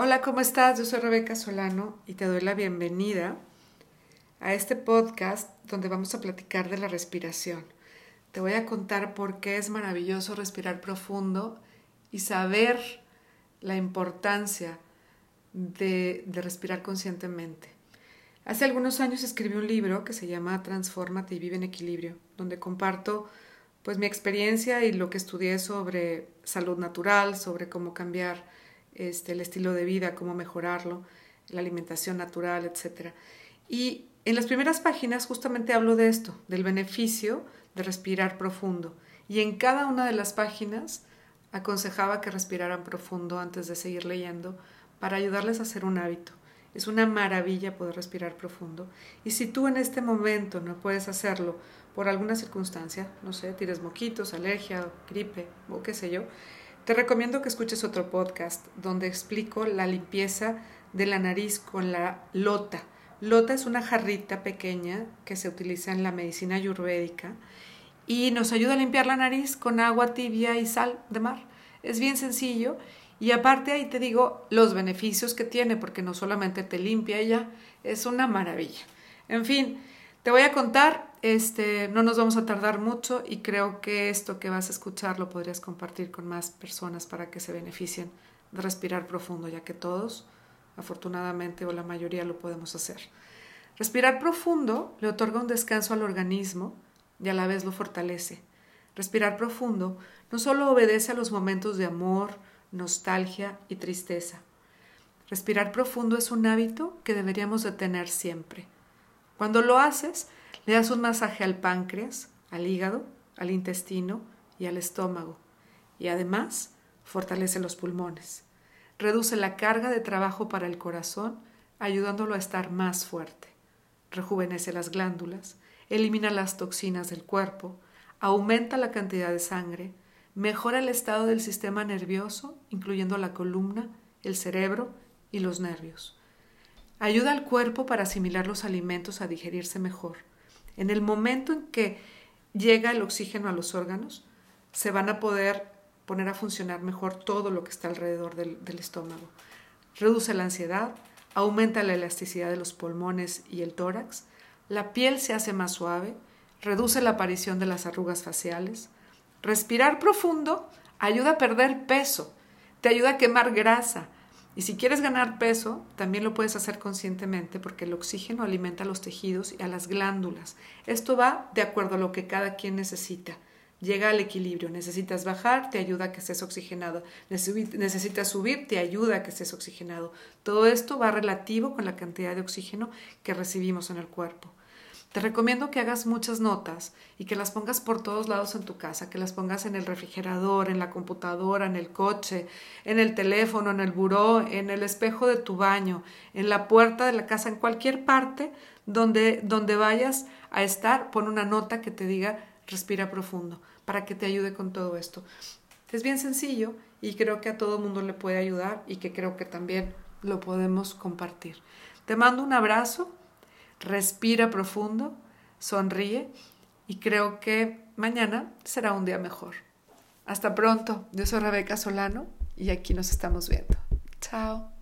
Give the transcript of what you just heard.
Hola, ¿cómo estás? Yo soy Rebeca Solano y te doy la bienvenida a este podcast donde vamos a platicar de la respiración. Te voy a contar por qué es maravilloso respirar profundo y saber la importancia de, respirar conscientemente. Hace algunos años escribí un libro que se llama Transfórmate y vive en equilibrio, donde comparto pues mi experiencia y lo que estudié sobre salud natural, sobre cómo cambiar este, el estilo de vida, cómo mejorarlo, la alimentación natural, etc. Y en las primeras páginas justamente hablo de esto, del beneficio de respirar profundo. Y en cada una de las páginas aconsejaba que respiraran profundo antes de seguir leyendo para ayudarles a hacer un hábito. Es una maravilla poder respirar profundo. Y si tú en este momento no puedes hacerlo por alguna circunstancia, no sé, tienes moquitos, alergia, gripe o qué sé yo, te recomiendo que escuches otro podcast donde explico la limpieza de la nariz con la lota. Lota es una jarrita pequeña que se utiliza en la medicina ayurvédica y nos ayuda a limpiar la nariz con agua tibia y sal de mar. Es bien sencillo y aparte ahí te digo los beneficios que tiene porque no solamente te limpia ella, es una maravilla. En fin, te voy a contar, este, no nos vamos a tardar mucho y creo que esto que vas a escuchar lo podrías compartir con más personas para que se beneficien de respirar profundo, ya que todos, afortunadamente o la mayoría lo podemos hacer. Respirar profundo le otorga un descanso al organismo y a la vez lo fortalece. Respirar profundo no solo obedece a los momentos de amor, nostalgia y tristeza. Respirar profundo es un hábito que deberíamos de tener siempre cuando lo haces, le das un masaje al páncreas, al hígado, al intestino y al estómago. Y además, fortalece los pulmones. Reduce la carga de trabajo para el corazón, ayudándolo a estar más fuerte. Rejuvenece las glándulas, elimina las toxinas del cuerpo, aumenta la cantidad de sangre, mejora el estado del sistema nervioso, incluyendo la columna, el cerebro y los nervios. Ayuda al cuerpo para asimilar los alimentos a digerirse mejor. En el momento en que llega el oxígeno a los órganos, se van a poder poner a funcionar mejor todo lo que está alrededor del, estómago. Reduce la ansiedad, aumenta la elasticidad de los pulmones y el tórax, la piel se hace más suave, reduce la aparición de las arrugas faciales. Respirar profundo ayuda a perder peso, te ayuda a quemar grasa, y si quieres ganar peso, también lo puedes hacer conscientemente porque el oxígeno alimenta a los tejidos y a las glándulas. Esto va de acuerdo a lo que cada quien necesita. Llega al equilibrio. Necesitas bajar, te ayuda a que estés oxigenado. Necesitas subir, te ayuda a que estés oxigenado. Todo esto va relativo con la cantidad de oxígeno que recibimos en el cuerpo. Te recomiendo que hagas muchas notas y que las pongas por todos lados en tu casa, que las pongas en el refrigerador, en la computadora, en el coche, en el teléfono, en el buró, en el espejo de tu baño, en la puerta de la casa, en cualquier parte donde, donde vayas a estar, pon una nota que te diga respira profundo para que te ayude con todo esto. Es bien sencillo y creo que a todo mundo le puede ayudar y que creo que también lo podemos compartir. Te mando un abrazo respira profundo, sonríe y creo que mañana será un día mejor. Hasta pronto, yo soy Rebeca Solano y aquí nos estamos viendo. Chao.